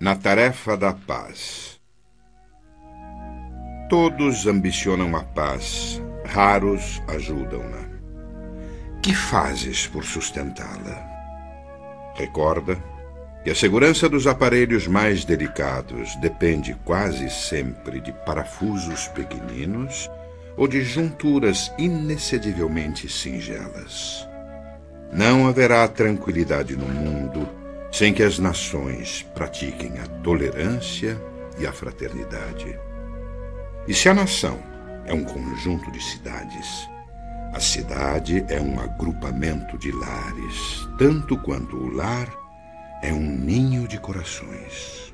Na tarefa da paz. Todos ambicionam a paz, raros ajudam-na. Que fazes por sustentá-la? Recorda que a segurança dos aparelhos mais delicados depende quase sempre de parafusos pequeninos ou de junturas inexcedivelmente singelas. Não haverá tranquilidade no mundo sem que as nações pratiquem a tolerância e a fraternidade. E se a nação é um conjunto de cidades, a cidade é um agrupamento de lares, tanto quanto o lar é um ninho de corações.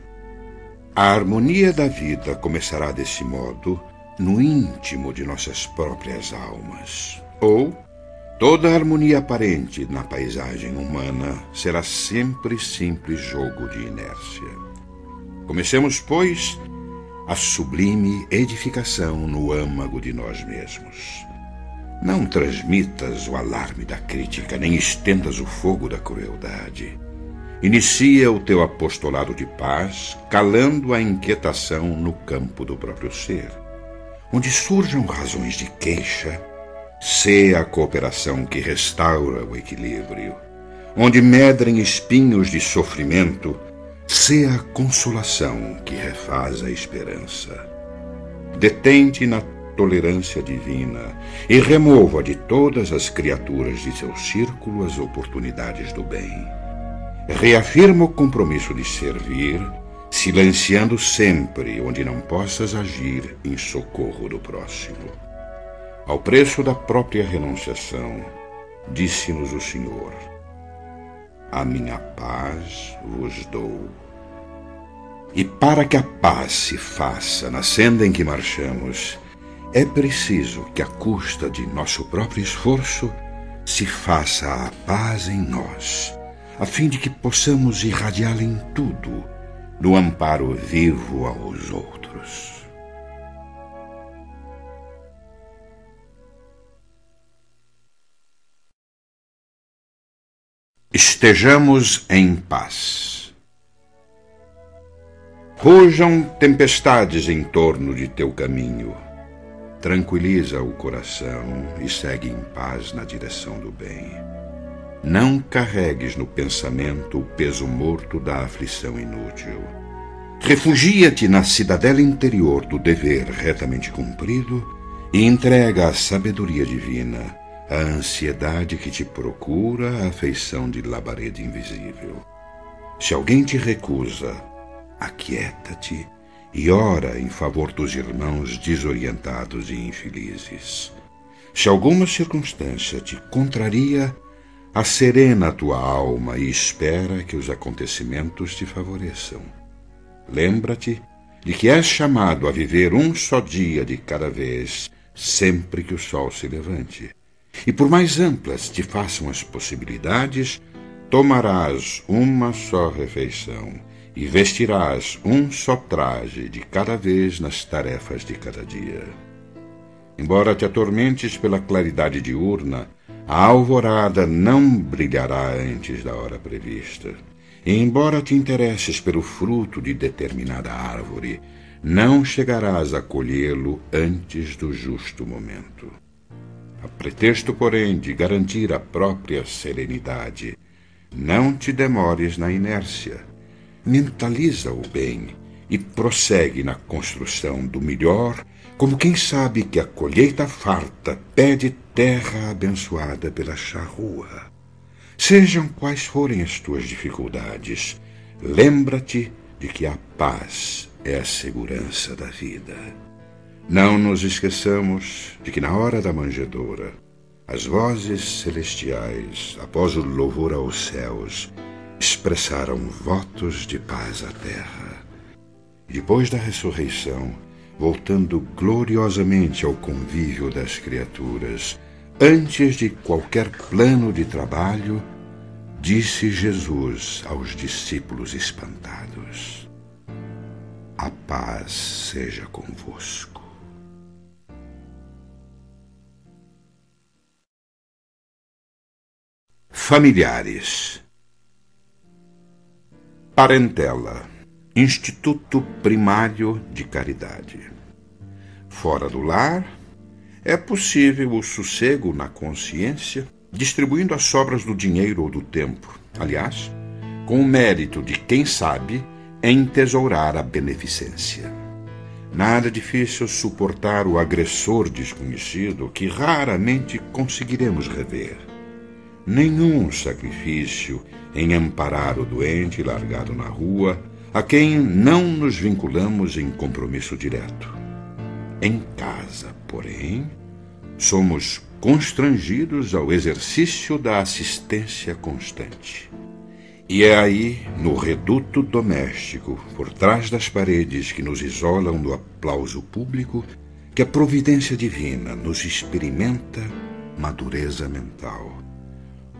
A harmonia da vida começará desse modo no íntimo de nossas próprias almas, ou Toda harmonia aparente na paisagem humana será sempre simples jogo de inércia. Comecemos, pois, a sublime edificação no âmago de nós mesmos. Não transmitas o alarme da crítica, nem estendas o fogo da crueldade. Inicia o teu apostolado de paz, calando a inquietação no campo do próprio ser, onde surjam razões de queixa Sê a cooperação que restaura o equilíbrio. Onde medrem espinhos de sofrimento, sê a consolação que refaz a esperança. Detente na tolerância divina e remova de todas as criaturas de seu círculo as oportunidades do bem. Reafirma o compromisso de servir, silenciando sempre onde não possas agir em socorro do próximo. Ao preço da própria renunciação, disse-nos o Senhor: A minha paz vos dou. E para que a paz se faça na senda em que marchamos, é preciso que, à custa de nosso próprio esforço, se faça a paz em nós, a fim de que possamos irradiá-la em tudo, no amparo vivo aos outros. Estejamos em paz. Rujam tempestades em torno de teu caminho. Tranquiliza o coração e segue em paz na direção do bem. Não carregues no pensamento o peso morto da aflição inútil. Refugia-te na cidadela interior do dever retamente cumprido e entrega a sabedoria divina a ansiedade que te procura, a afeição de labareda invisível. Se alguém te recusa, aquieta-te e ora em favor dos irmãos desorientados e infelizes. Se alguma circunstância te contraria, acerena a tua alma e espera que os acontecimentos te favoreçam. Lembra-te de que és chamado a viver um só dia de cada vez, sempre que o sol se levante. E por mais amplas te façam as possibilidades, tomarás uma só refeição e vestirás um só traje de cada vez nas tarefas de cada dia. Embora te atormentes pela claridade diurna, a alvorada não brilhará antes da hora prevista. E embora te interesses pelo fruto de determinada árvore, não chegarás a colhê-lo antes do justo momento. A pretexto, porém, de garantir a própria serenidade, não te demores na inércia. Mentaliza o bem e prossegue na construção do melhor, como quem sabe que a colheita farta pede terra abençoada pela charrua. Sejam quais forem as tuas dificuldades, lembra-te de que a paz é a segurança da vida. Não nos esqueçamos de que na hora da manjedoura, as vozes celestiais, após o louvor aos céus, expressaram votos de paz à terra. Depois da ressurreição, voltando gloriosamente ao convívio das criaturas, antes de qualquer plano de trabalho, disse Jesus aos discípulos espantados: A paz seja convosco. Familiares. Parentela. Instituto Primário de Caridade. Fora do lar, é possível o sossego na consciência, distribuindo as sobras do dinheiro ou do tempo. Aliás, com o mérito de quem sabe entesourar a beneficência. Nada difícil suportar o agressor desconhecido que raramente conseguiremos rever. Nenhum sacrifício em amparar o doente largado na rua, a quem não nos vinculamos em compromisso direto. Em casa, porém, somos constrangidos ao exercício da assistência constante. E é aí, no reduto doméstico, por trás das paredes que nos isolam do aplauso público, que a providência divina nos experimenta madureza mental,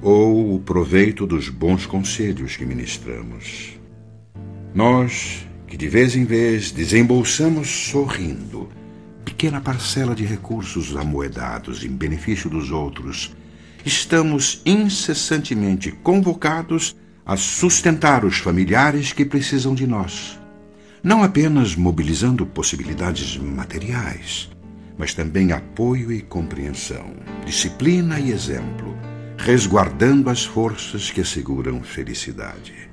ou o proveito dos bons conselhos que ministramos. Nós, que de vez em vez desembolsamos sorrindo pequena parcela de recursos amoedados em benefício dos outros, estamos incessantemente convocados a sustentar os familiares que precisam de nós. Não apenas mobilizando possibilidades materiais, mas também apoio e compreensão, disciplina e exemplo, resguardando as forças que asseguram felicidade.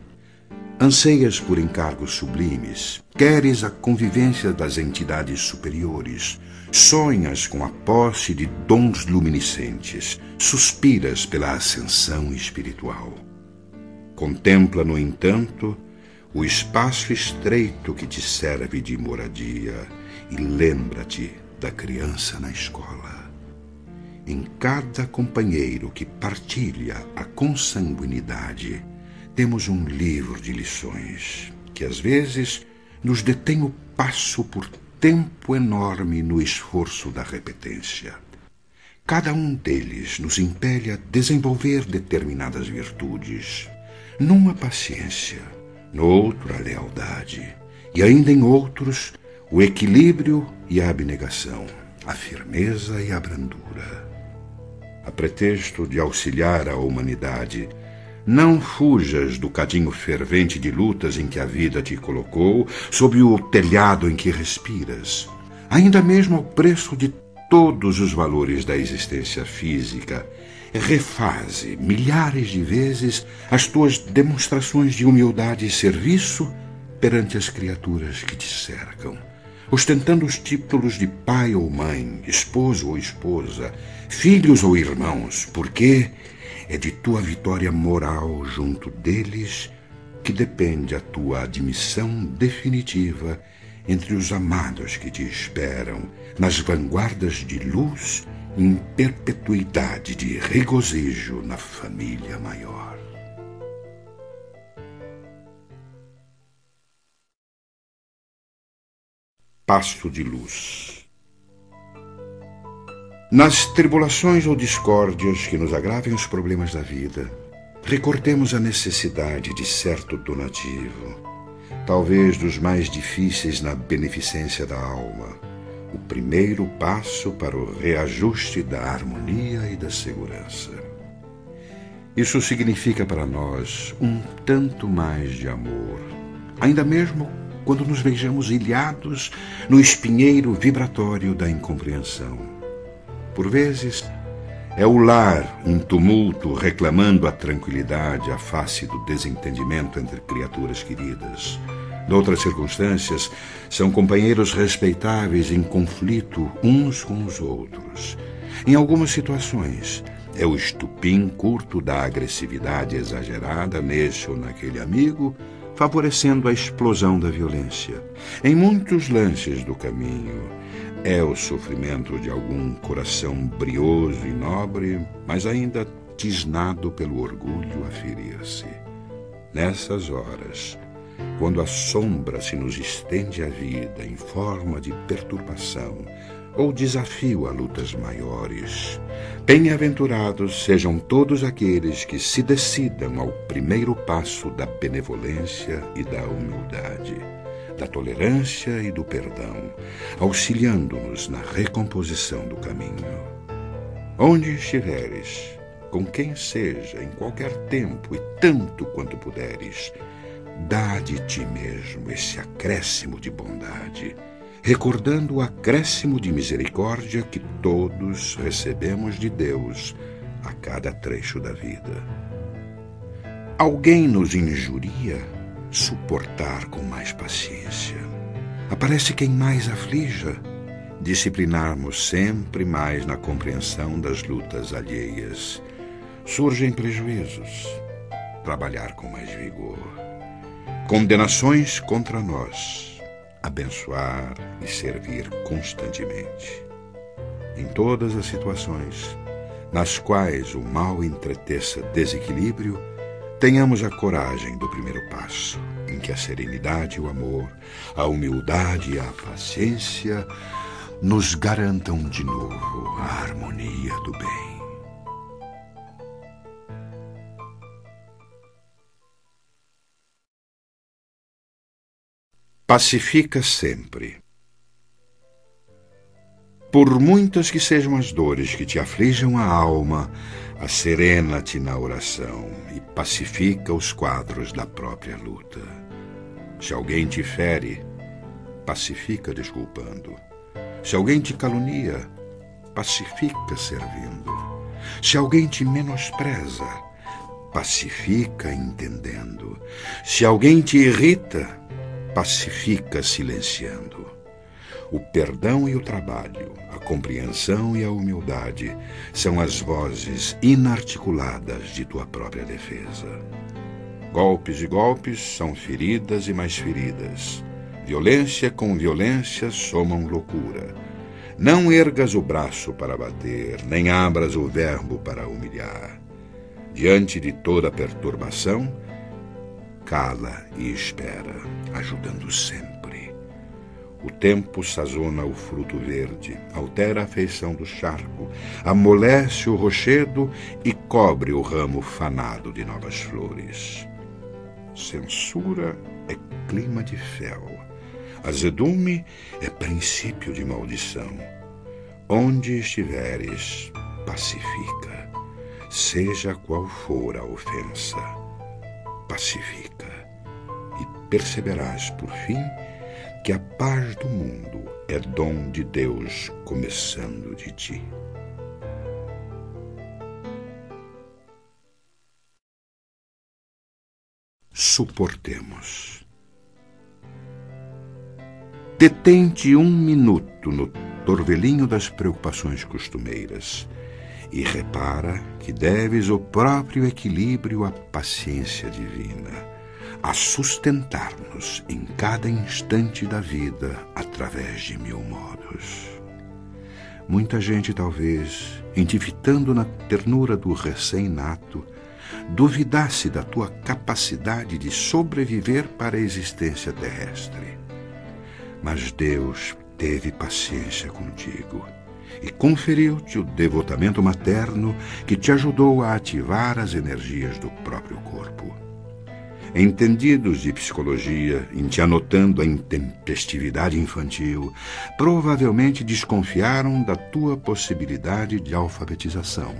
Anseias por encargos sublimes, queres a convivência das entidades superiores, sonhas com a posse de dons luminescentes, suspiras pela ascensão espiritual. Contempla, no entanto, o espaço estreito que te serve de moradia e lembra-te da criança na escola. Em cada companheiro que partilha a consanguinidade, temos um livro de lições que às vezes nos detém o passo por tempo enorme no esforço da repetência. Cada um deles nos impele a desenvolver determinadas virtudes num a paciência, no outro a lealdade, e ainda em outros o equilíbrio e a abnegação, a firmeza e a brandura. A pretexto de auxiliar a humanidade, não fujas do cadinho fervente de lutas em que a vida te colocou, sob o telhado em que respiras, ainda mesmo ao preço de todos os valores da existência física. Refaze milhares de vezes as tuas demonstrações de humildade e serviço perante as criaturas que te cercam, ostentando os títulos de pai ou mãe, esposo ou esposa, filhos ou irmãos, porque é de tua vitória moral junto deles que depende a tua admissão definitiva entre os amados que te esperam nas vanguardas de luz em perpetuidade de regozijo na família maior. Passo de luz. Nas tribulações ou discórdias que nos agravem os problemas da vida, recordemos a necessidade de certo donativo, talvez dos mais difíceis na beneficência da alma o primeiro passo para o reajuste da harmonia e da segurança. Isso significa para nós um tanto mais de amor, ainda mesmo quando nos vejamos ilhados no espinheiro vibratório da incompreensão. Por vezes, é o lar em tumulto reclamando a tranquilidade à face do desentendimento entre criaturas queridas Noutras circunstâncias, são companheiros respeitáveis em conflito uns com os outros. Em algumas situações, é o estupim curto da agressividade exagerada nesse ou naquele amigo, favorecendo a explosão da violência. Em muitos lances do caminho, é o sofrimento de algum coração brioso e nobre, mas ainda tisnado pelo orgulho a ferir-se. Nessas horas, quando a sombra se nos estende à vida em forma de perturbação ou desafio a lutas maiores. Bem-aventurados sejam todos aqueles que se decidam ao primeiro passo da benevolência e da humildade, da tolerância e do perdão, auxiliando-nos na recomposição do caminho. Onde estiveres, com quem seja, em qualquer tempo e tanto quanto puderes, dá de ti mesmo esse acréscimo de bondade, recordando o acréscimo de misericórdia que todos recebemos de Deus a cada trecho da vida. Alguém nos injuria, suportar com mais paciência. Aparece quem mais aflija, disciplinarmos sempre mais na compreensão das lutas alheias. Surgem prejuízos, trabalhar com mais vigor. Condenações contra nós, abençoar e servir constantemente. Em todas as situações nas quais o mal entreteça desequilíbrio, tenhamos a coragem do primeiro passo, em que a serenidade e o amor, a humildade e a paciência nos garantam de novo a harmonia do bem. Pacifica sempre. Por muitas que sejam as dores que te aflijam a alma, acerena-te na oração e pacifica os quadros da própria luta. Se alguém te fere, pacifica desculpando. Se alguém te calunia, pacifica servindo. Se alguém te menospreza, pacifica entendendo. Se alguém te irrita, pacifica silenciando. O perdão e o trabalho, a compreensão e a humildade são as vozes inarticuladas de tua própria defesa. Golpes e golpes são feridas e mais feridas. Violência com violência somam loucura. Não ergas o braço para bater, nem abras o verbo para humilhar. Diante de toda perturbação, cala e espera, ajudando sempre. O tempo sazona o fruto verde, altera a feição do charco, amolece o rochedo e cobre o ramo fanado de novas flores. Censura é clima de fel Azedume é princípio de maldição. Onde estiveres, pacifica, seja qual for a ofensa. Pacifica, e perceberás, por fim, que a paz do mundo é dom de Deus começando de ti. Suportemos. Detente um minuto no torvelinho das preocupações costumeiras e repara que deves o próprio equilíbrio à paciência divina, a sustentar-nos em cada instante da vida através de mil modos. Muita gente, talvez, endividando na ternura do recém-nato, duvidasse da tua capacidade de sobreviver para a existência terrestre mas Deus teve paciência contigo e conferiu-te o devotamento materno que te ajudou a ativar as energias do próprio corpo. Entendidos de psicologia, em te anotando a intempestividade infantil, provavelmente desconfiaram da tua possibilidade de alfabetização.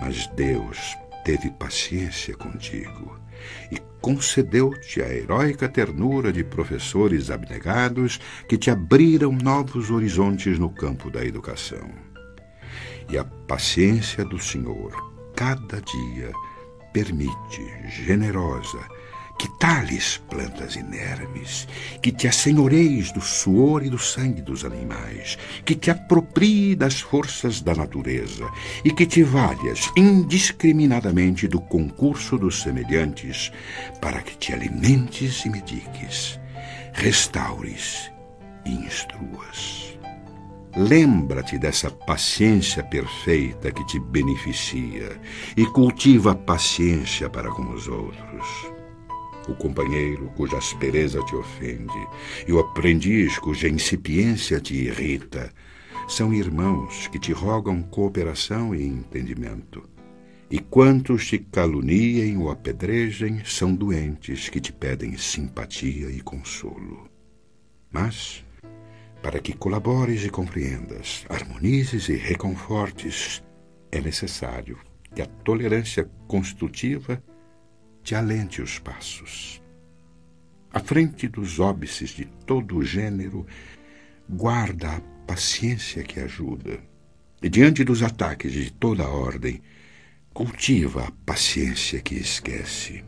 Mas Deus teve paciência contigo e concedeu-te a heróica ternura de professores abnegados que te abriram novos horizontes no campo da educação. E a paciência do Senhor, cada dia, permite, generosa, que tales plantas inermes, que te assenhoreis do suor e do sangue dos animais, que te aproprie das forças da natureza e que te valhas indiscriminadamente do concurso dos semelhantes, para que te alimentes e mediques, restaures e instruas. Lembra-te dessa paciência perfeita que te beneficia e cultiva a paciência para com os outros o companheiro cuja aspereza te ofende e o aprendiz cuja incipiência te irrita, são irmãos que te rogam cooperação e entendimento. E quantos te caluniem ou apedrejem são doentes que te pedem simpatia e consolo. Mas, para que colabores e compreendas, harmonizes e reconfortes, é necessário que a tolerância construtiva te alente os passos. à frente dos óbices de todo o gênero, guarda a paciência que ajuda. E diante dos ataques de toda a ordem, cultiva a paciência que esquece.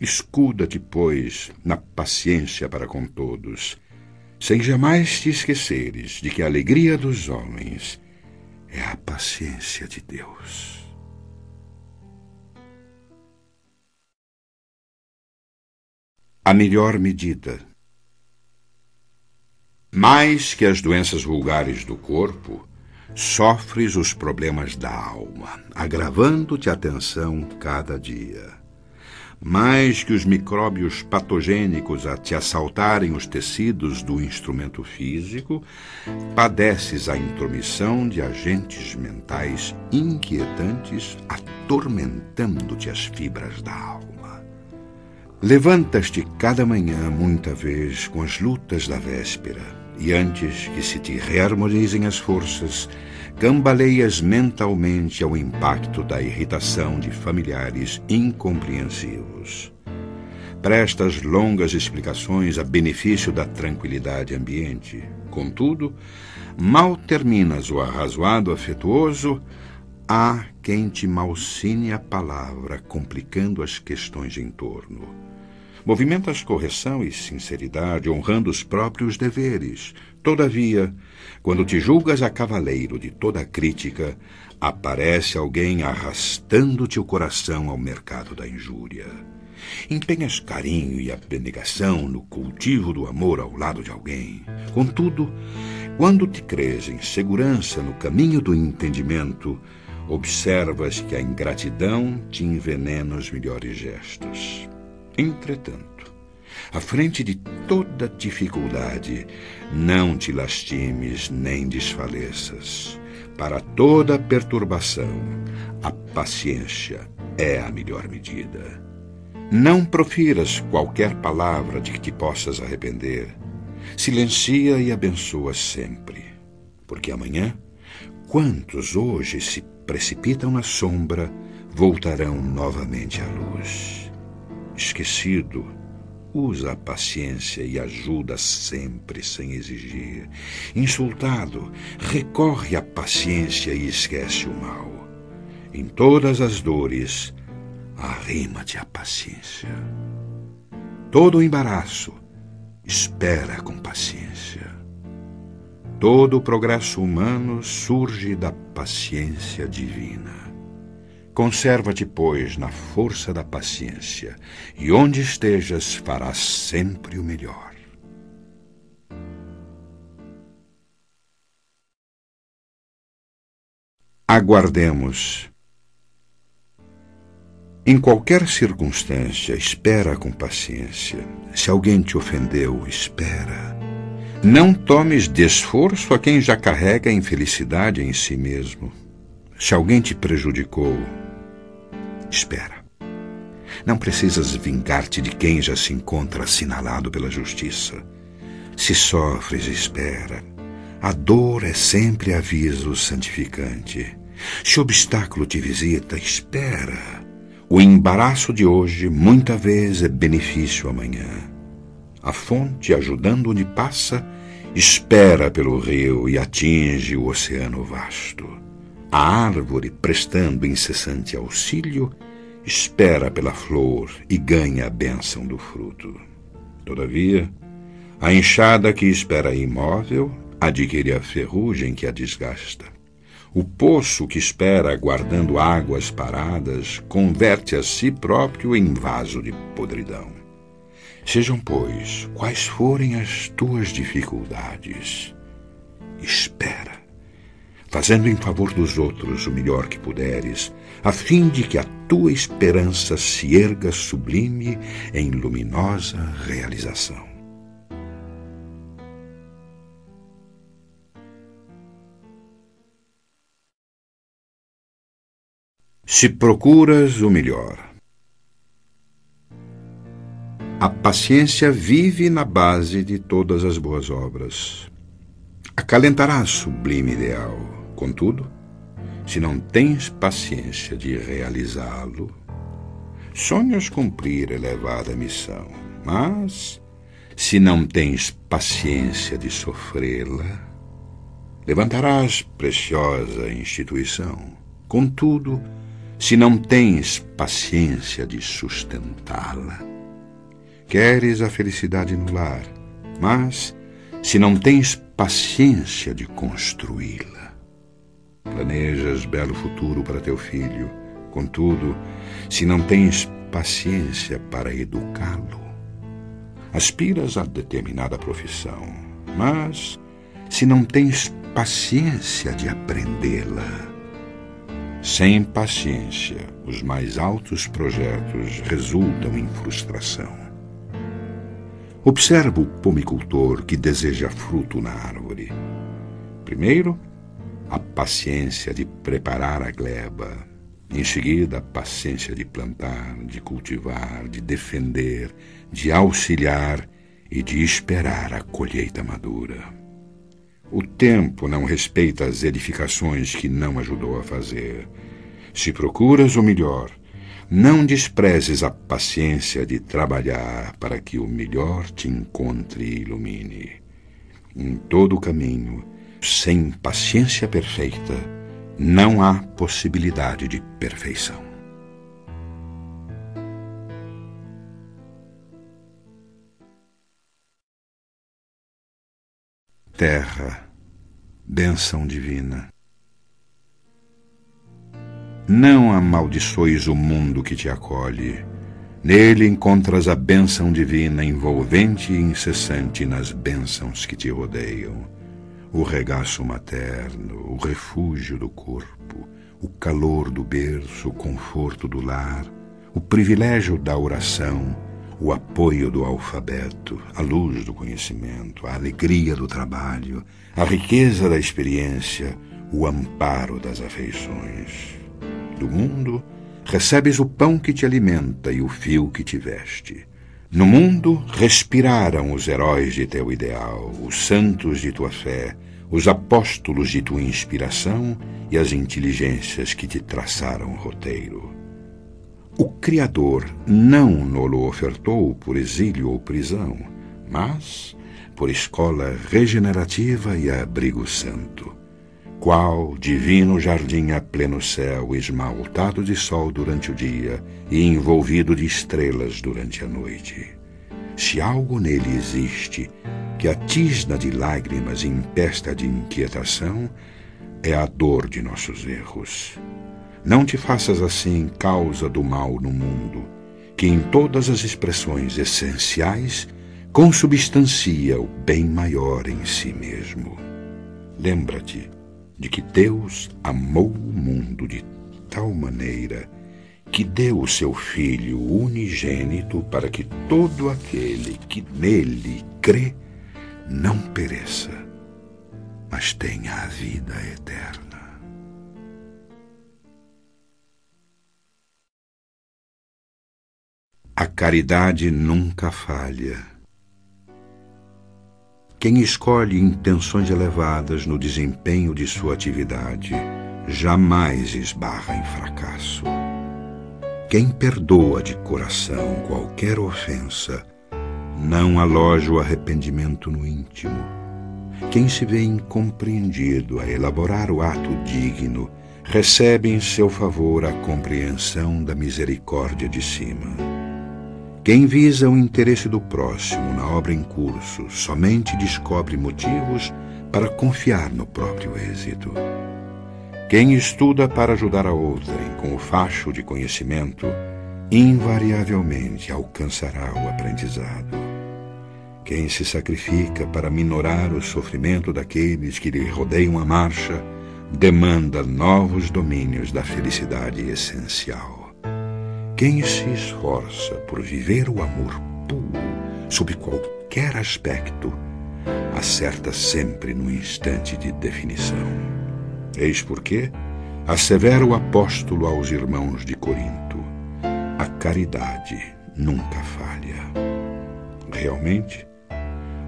Escuda-te, pois, na paciência para com todos, sem jamais te esqueceres de que a alegria dos homens é a paciência de Deus. A melhor medida. Mais que as doenças vulgares do corpo, sofres os problemas da alma, agravando-te a tensão cada dia mais que os micróbios patogênicos a te assaltarem os tecidos do instrumento físico, padeces a intromissão de agentes mentais inquietantes atormentando-te as fibras da alma. Levantas-te cada manhã, muita vez, com as lutas da véspera, e antes que se te reharmonizem as forças, cambaleias mentalmente ao impacto da irritação de familiares incompreensivos. Prestas longas explicações a benefício da tranquilidade ambiente. Contudo, mal terminas o arrazoado afetuoso, há quem te malsine a palavra, complicando as questões em torno. Movimentas correção e sinceridade, honrando os próprios deveres. Todavia, quando te julgas a cavaleiro de toda crítica, aparece alguém arrastando-te o coração ao mercado da injúria. Empenhas carinho e abnegação no cultivo do amor ao lado de alguém. Contudo, quando te crês em segurança no caminho do entendimento, observas que a ingratidão te envenena os melhores gestos. Entretanto, à frente de toda dificuldade, não te lastimes nem desfaleças. Para toda perturbação, a paciência é a melhor medida. Não profiras qualquer palavra de que te possas arrepender. Silencia e abençoa sempre, porque amanhã, quantos hoje se precipitam na sombra, voltarão novamente à luz esquecido, usa a paciência e ajuda sempre sem exigir. Insultado, recorre à paciência e esquece o mal. Em todas as dores, arrima-te à paciência. Todo o embaraço, espera com paciência. Todo o progresso humano surge da paciência divina. Conserva-te, pois, na força da paciência, e onde estejas farás sempre o melhor. Aguardemos. Em qualquer circunstância, espera com paciência. Se alguém te ofendeu, espera. Não tomes de esforço a quem já carrega a infelicidade em si mesmo. Se alguém te prejudicou, Espera. Não precisas vingar-te de quem já se encontra assinalado pela justiça. Se sofres, espera. A dor é sempre aviso santificante. Se obstáculo te visita, espera. O embaraço de hoje muita vez é benefício amanhã. A fonte, ajudando onde passa, espera pelo rio e atinge o oceano vasto. A árvore, prestando incessante auxílio, espera pela flor e ganha a bênção do fruto. Todavia, a enxada que espera imóvel adquire a ferrugem que a desgasta. O poço que espera guardando águas paradas converte a si próprio em vaso de podridão. Sejam, pois, quais forem as tuas dificuldades, espera fazendo em favor dos outros o melhor que puderes, a fim de que a tua esperança se erga sublime em luminosa realização. Se procuras o melhor. A paciência vive na base de todas as boas obras. Acalentará sublime ideal Contudo, se não tens paciência de realizá-lo, sonhas cumprir elevada missão, mas se não tens paciência de sofrê-la, levantarás preciosa instituição. Contudo, se não tens paciência de sustentá-la, queres a felicidade no lar, mas se não tens paciência de construí-la, planejas belo futuro para teu filho, contudo, se não tens paciência para educá-lo, aspiras a determinada profissão, mas se não tens paciência de aprendê-la, sem paciência, os mais altos projetos resultam em frustração. Observa o pomicultor que deseja fruto na árvore. Primeiro, a paciência de preparar a gleba. Em seguida, a paciência de plantar, de cultivar, de defender, de auxiliar e de esperar a colheita madura. O tempo não respeita as edificações que não ajudou a fazer. Se procuras o melhor, não desprezes a paciência de trabalhar para que o melhor te encontre e ilumine. Em todo o caminho, sem paciência perfeita, não há possibilidade de perfeição. terra, bênção divina. Não amaldiçoes o mundo que te acolhe. Nele encontras a bênção divina envolvente e incessante nas bênçãos que te rodeiam. O regaço materno, o refúgio do corpo, o calor do berço, o conforto do lar, o privilégio da oração, o apoio do alfabeto, a luz do conhecimento, a alegria do trabalho, a riqueza da experiência, o amparo das afeições. Do mundo, recebes o pão que te alimenta e o fio que te veste. No mundo respiraram os heróis de teu ideal, os santos de tua fé, os apóstolos de tua inspiração e as inteligências que te traçaram roteiro. O Criador não nolo ofertou por exílio ou prisão, mas por escola regenerativa e abrigo santo. Qual divino jardim a pleno céu, esmaltado de sol durante o dia e envolvido de estrelas durante a noite. Se algo nele existe que a tisna de lágrimas empesta de inquietação, é a dor de nossos erros. Não te faças assim causa do mal no mundo, que em todas as expressões essenciais consubstancia o bem maior em si mesmo. Lembra-te de que Deus amou o mundo de tal maneira que deu o seu Filho unigênito para que todo aquele que nele crê não pereça, mas tenha a vida eterna. A caridade nunca falha. Quem escolhe intenções elevadas no desempenho de sua atividade jamais esbarra em fracasso. Quem perdoa de coração qualquer ofensa não aloja o arrependimento no íntimo. Quem se vê incompreendido a elaborar o ato digno recebe em seu favor a compreensão da misericórdia de cima. Quem visa o interesse do próximo na obra em curso somente descobre motivos para confiar no próprio êxito. Quem estuda para ajudar a outrem com o facho de conhecimento, invariavelmente alcançará o aprendizado. Quem se sacrifica para minorar o sofrimento daqueles que lhe rodeiam a marcha, demanda novos domínios da felicidade essencial. Quem se esforça por viver o amor puro, sob qualquer aspecto, acerta sempre no instante de definição. Eis porque assevera o apóstolo aos irmãos de Corinto: a caridade nunca falha. Realmente,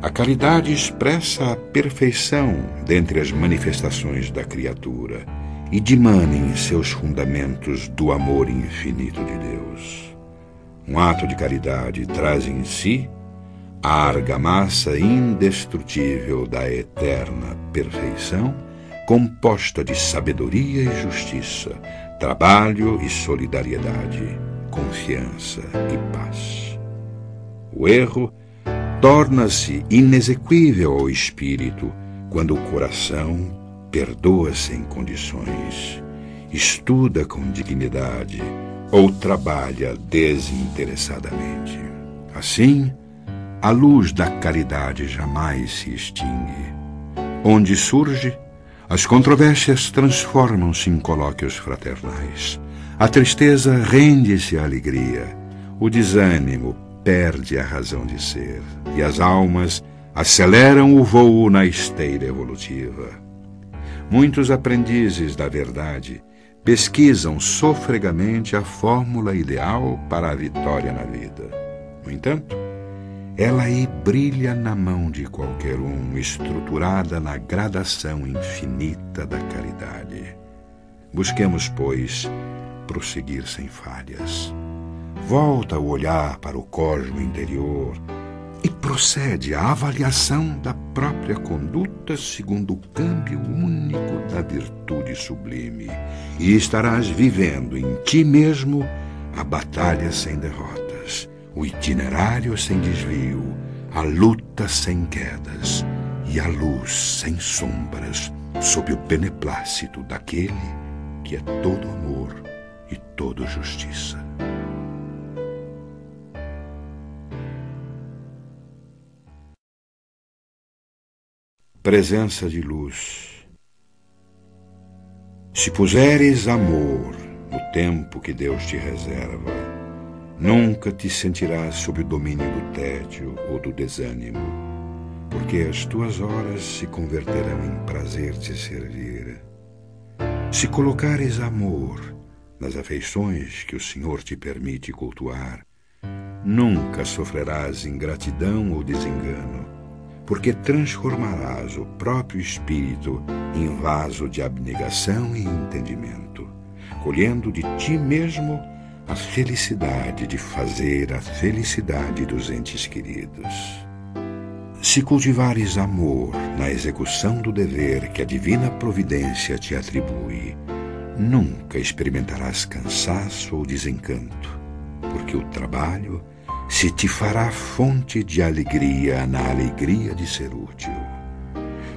a caridade expressa a perfeição dentre as manifestações da criatura e dimanem seus fundamentos do amor infinito de Deus. Um ato de caridade traz em si a argamassa indestrutível da eterna perfeição, composta de sabedoria e justiça, trabalho e solidariedade, confiança e paz. O erro torna-se inexequível ao espírito quando o coração perdoa sem condições, estuda com dignidade ou trabalha desinteressadamente. Assim, a luz da caridade jamais se extingue. Onde surge, as controvérsias transformam-se em colóquios fraternais. A tristeza rende-se à alegria. O desânimo perde a razão de ser. E as almas aceleram o voo na esteira evolutiva. Muitos aprendizes da verdade pesquisam sofregamente a fórmula ideal para a vitória na vida. No entanto, ela aí brilha na mão de qualquer um, estruturada na gradação infinita da caridade. Busquemos, pois, prosseguir sem falhas. Volta o olhar para o cosmo interior e procede à avaliação da própria conduta segundo o câmbio único da virtude sublime, e estarás vivendo em ti mesmo a batalha sem derrota o itinerário sem desvio, a luta sem quedas e a luz sem sombras, sob o beneplácito daquele que é todo amor e todo justiça. Presença de luz. Se puseres amor no tempo que Deus te reserva, Nunca te sentirás sob o domínio do tédio ou do desânimo, porque as tuas horas se converterão em prazer te servir. Se colocares amor nas afeições que o Senhor te permite cultuar, nunca sofrerás ingratidão ou desengano, porque transformarás o próprio espírito em vaso de abnegação e entendimento, colhendo de ti mesmo a felicidade de fazer a felicidade dos entes queridos. Se cultivares amor na execução do dever que a divina providência te atribui, nunca experimentarás cansaço ou desencanto, porque o trabalho se te fará fonte de alegria na alegria de ser útil.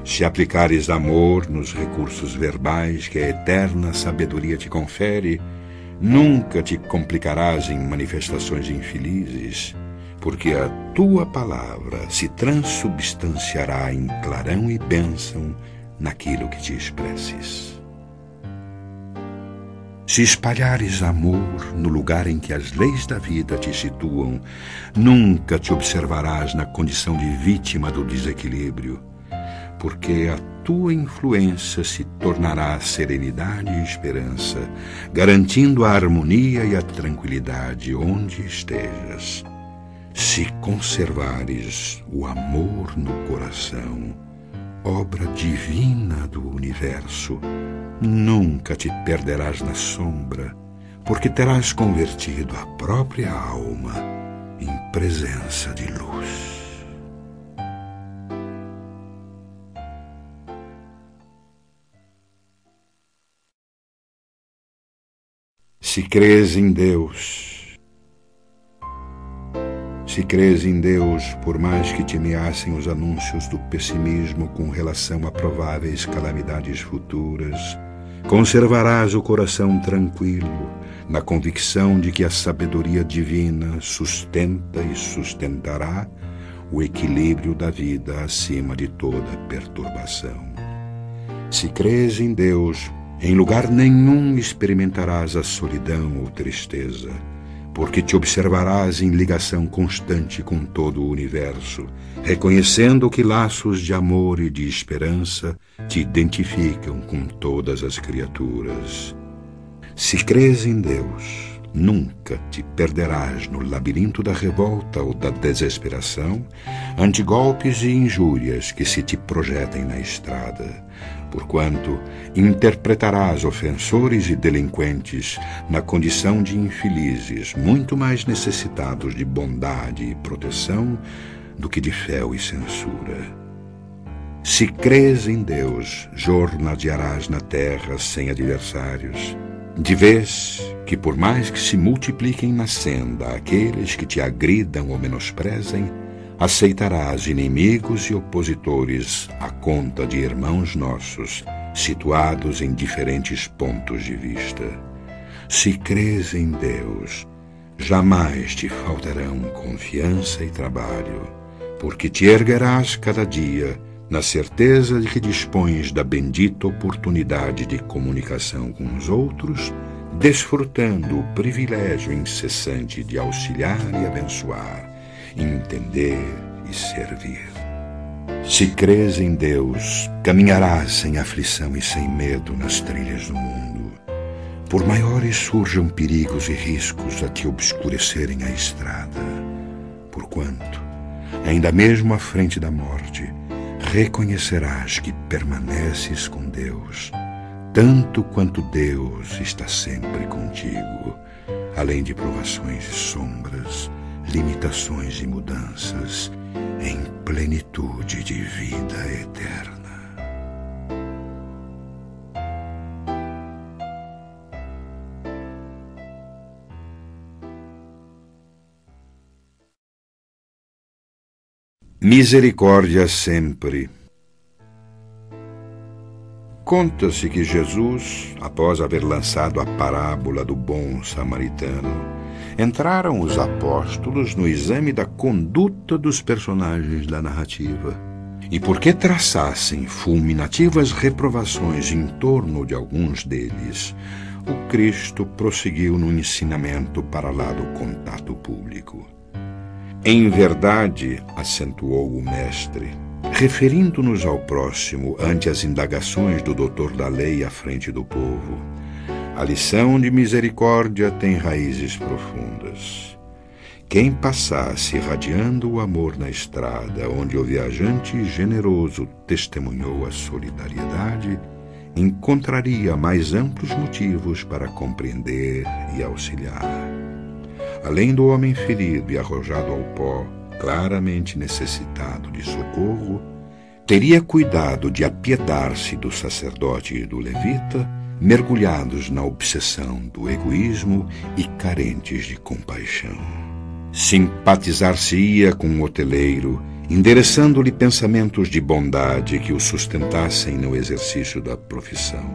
Se aplicares amor nos recursos verbais que a eterna sabedoria te confere, Nunca te complicarás em manifestações infelizes, porque a tua palavra se transubstanciará em clarão e bênção naquilo que te expresses. Se espalhares amor no lugar em que as leis da vida te situam, nunca te observarás na condição de vítima do desequilíbrio, porque a tua influência se tornará serenidade e esperança, garantindo a harmonia e a tranquilidade onde estejas. Se conservares o amor no coração, obra divina do universo, nunca te perderás na sombra, porque terás convertido a própria alma em presença de luz. Se crês em Deus, se crês em Deus, por mais que te ameacem os anúncios do pessimismo com relação a prováveis calamidades futuras, conservarás o coração tranquilo, na convicção de que a sabedoria divina sustenta e sustentará o equilíbrio da vida acima de toda perturbação. Se crês em Deus, em lugar nenhum experimentarás a solidão ou tristeza, porque te observarás em ligação constante com todo o universo, reconhecendo que laços de amor e de esperança te identificam com todas as criaturas. Se crês em Deus, nunca te perderás no labirinto da revolta ou da desesperação ante golpes e injúrias que se te projetem na estrada porquanto interpretarás ofensores e delinquentes na condição de infelizes, muito mais necessitados de bondade e proteção do que de fel e censura. Se crês em Deus, jornadearás na terra sem adversários. De vez que, por mais que se multipliquem na senda aqueles que te agridam ou menosprezem, aceitarás inimigos e opositores à conta de irmãos nossos, situados em diferentes pontos de vista. Se crês em Deus, jamais te faltarão confiança e trabalho, porque te erguerás cada dia na certeza de que dispões da bendita oportunidade de comunicação com os outros, desfrutando o privilégio incessante de auxiliar e abençoar, entender e servir. Se crês em Deus, caminharás sem aflição e sem medo nas trilhas do mundo. Por maiores surjam perigos e riscos a te obscurecerem a estrada, porquanto, ainda mesmo à frente da morte, reconhecerás que permaneces com Deus, tanto quanto Deus está sempre contigo, além de provações e sombras, limitações e mudanças, em plenitude de vida eterna. Misericórdia sempre. Conta-se que Jesus, após haver lançado a parábola do bom samaritano, entraram os apóstolos no exame da conduta dos personagens da narrativa. E porque traçassem fulminativas reprovações em torno de alguns deles, o Cristo prosseguiu no ensinamento para lá do contato público. Em verdade, acentuou o mestre, referindo-nos ao próximo ante as indagações do doutor da lei à frente do povo, a lição de misericórdia tem raízes profundas. Quem passasse irradiando o amor na estrada onde o viajante generoso testemunhou a solidariedade, encontraria mais amplos motivos para compreender e auxiliar além do homem ferido e arrojado ao pó, claramente necessitado de socorro, teria cuidado de apiedar-se do sacerdote e do levita, mergulhados na obsessão do egoísmo e carentes de compaixão. Simpatizar-se-ia com o hoteleiro, endereçando-lhe pensamentos de bondade que o sustentassem no exercício da profissão.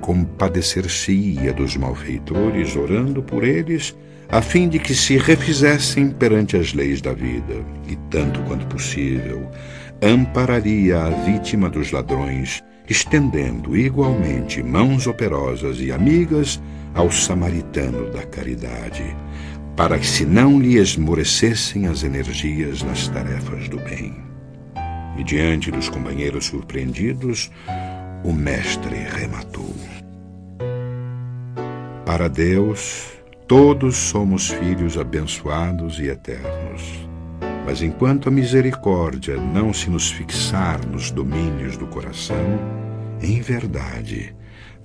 Compadecer-se-ia dos malfeitores, orando por eles a fim de que se refizessem perante as leis da vida, e tanto quanto possível, ampararia a vítima dos ladrões, estendendo igualmente mãos operosas e amigas ao samaritano da caridade, para que se não lhe esmorecessem as energias nas tarefas do bem. E diante dos companheiros surpreendidos, o mestre rematou. Para Deus, Todos somos filhos abençoados e eternos. Mas enquanto a misericórdia não se nos fixar nos domínios do coração, em verdade,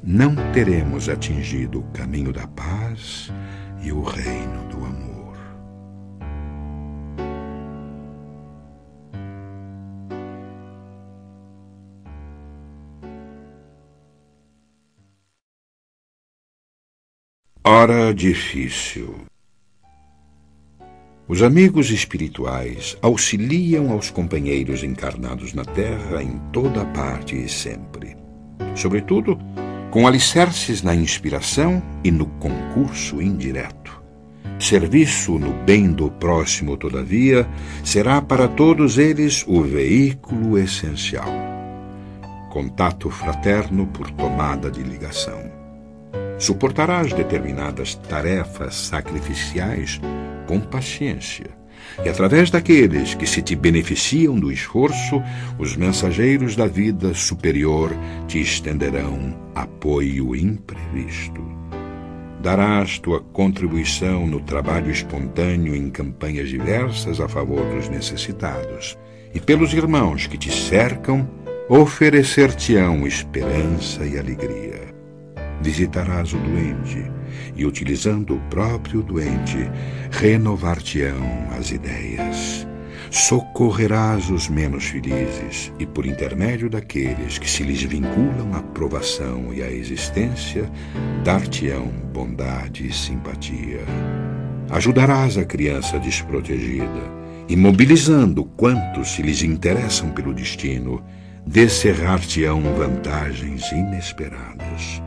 não teremos atingido o caminho da paz e o reino do amor. Hora difícil. Os amigos espirituais auxiliam aos companheiros encarnados na Terra em toda parte e sempre. Sobretudo, com alicerces na inspiração e no concurso indireto. Serviço no bem do próximo, todavia, será para todos eles o veículo essencial. Contato fraterno por tomada de ligação Suportarás determinadas tarefas sacrificiais com paciência. E através daqueles que se te beneficiam do esforço, os mensageiros da vida superior te estenderão apoio imprevisto. Darás tua contribuição no trabalho espontâneo em campanhas diversas a favor dos necessitados. E pelos irmãos que te cercam, oferecer-te-ão esperança e alegria visitarás o doente e, utilizando o próprio doente, renovar-te-ão as ideias. socorrerás os menos felizes e, por intermédio daqueles que se lhes vinculam à provação e à existência, dar-te-ão bondade e simpatia. Ajudarás a criança desprotegida e, mobilizando quantos se lhes interessam pelo destino, descerrar-te-ão vantagens inesperadas.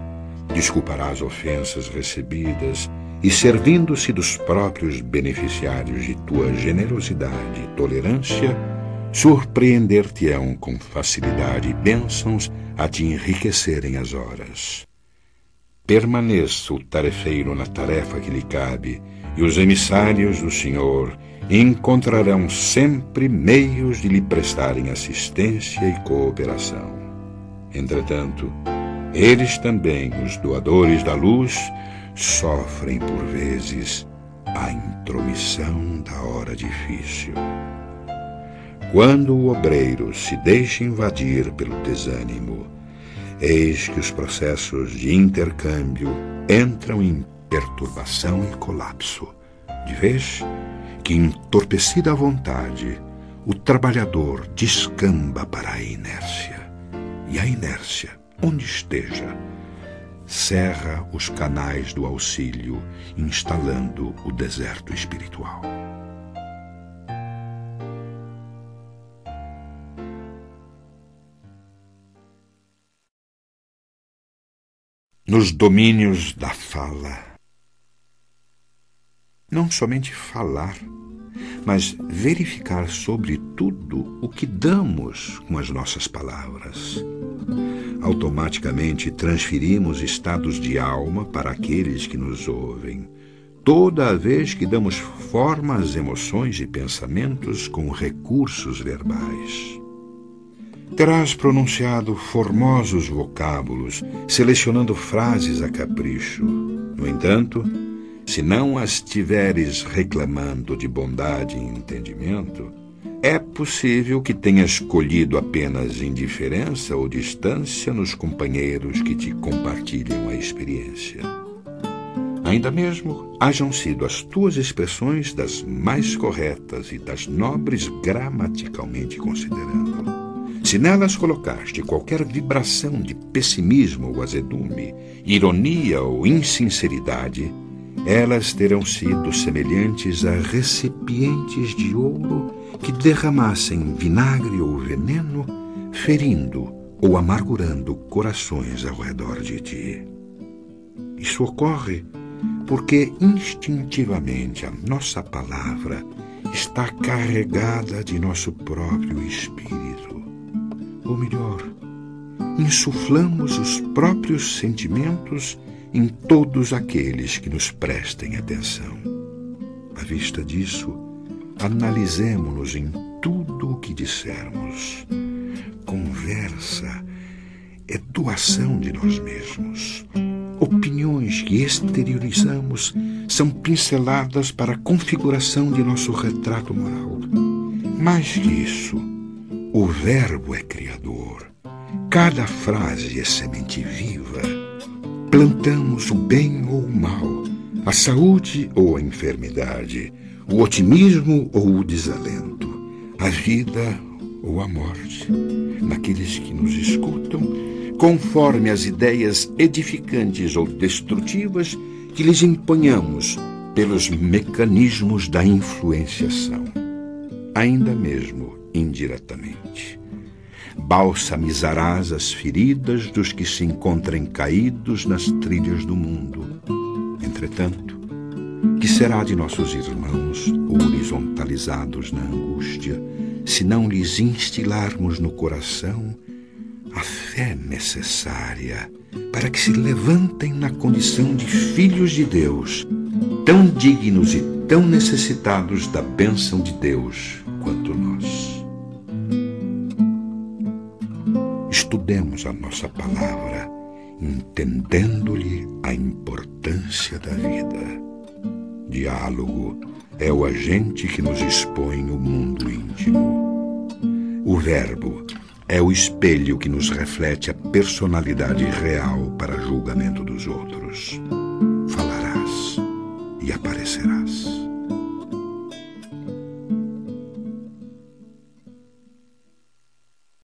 Desculparás ofensas recebidas e, servindo-se dos próprios beneficiários de tua generosidade e tolerância, surpreender-te-ão com facilidade e bênçãos a te enriquecerem as horas. Permaneça o tarefeiro na tarefa que lhe cabe, e os emissários do Senhor encontrarão sempre meios de lhe prestarem assistência e cooperação. Entretanto, eles também, os doadores da luz, sofrem por vezes a intromissão da hora difícil. Quando o obreiro se deixa invadir pelo desânimo, eis que os processos de intercâmbio entram em perturbação e colapso, de vez que, entorpecida a vontade, o trabalhador descamba para a inércia. E a inércia, onde esteja, cerra os canais do auxílio, instalando o deserto espiritual. Nos domínios da fala. Não somente falar, mas verificar sobre tudo o que damos com as nossas palavras automaticamente transferimos estados de alma para aqueles que nos ouvem, toda vez que damos forma às emoções e pensamentos com recursos verbais. Terás pronunciado formosos vocábulos, selecionando frases a capricho. No entanto, se não as tiveres reclamando de bondade e entendimento, é possível que tenhas escolhido apenas indiferença ou distância nos companheiros que te compartilham a experiência. Ainda mesmo hajam sido as tuas expressões das mais corretas e das nobres gramaticalmente considerando. Se nelas colocaste qualquer vibração de pessimismo ou azedume, ironia ou insinceridade, elas terão sido semelhantes a recipientes de ouro que derramassem vinagre ou veneno, ferindo ou amargurando corações ao redor de ti. Isso ocorre porque instintivamente a nossa palavra está carregada de nosso próprio espírito. Ou melhor, insuflamos os próprios sentimentos em todos aqueles que nos prestem atenção. À vista disso, analisemos-nos em tudo o que dissermos. Conversa é doação de nós mesmos. Opiniões que exteriorizamos são pinceladas para a configuração de nosso retrato moral. Mais que isso, o Verbo é criador. Cada frase é semente viva plantamos o bem ou o mal, a saúde ou a enfermidade, o otimismo ou o desalento, a vida ou a morte, naqueles que nos escutam, conforme as ideias edificantes ou destrutivas que lhes imponhamos pelos mecanismos da influenciação, ainda mesmo indiretamente balsamizarás as feridas dos que se encontrem caídos nas trilhas do mundo. Entretanto, que será de nossos irmãos horizontalizados na angústia, se não lhes instilarmos no coração a fé necessária para que se levantem na condição de filhos de Deus, tão dignos e tão necessitados da bênção de Deus quanto nós? estudemos a nossa palavra, entendendo-lhe a importância da vida. Diálogo é o agente que nos expõe o mundo íntimo. O verbo é o espelho que nos reflete a personalidade real para julgamento dos outros. Falarás e aparecerá.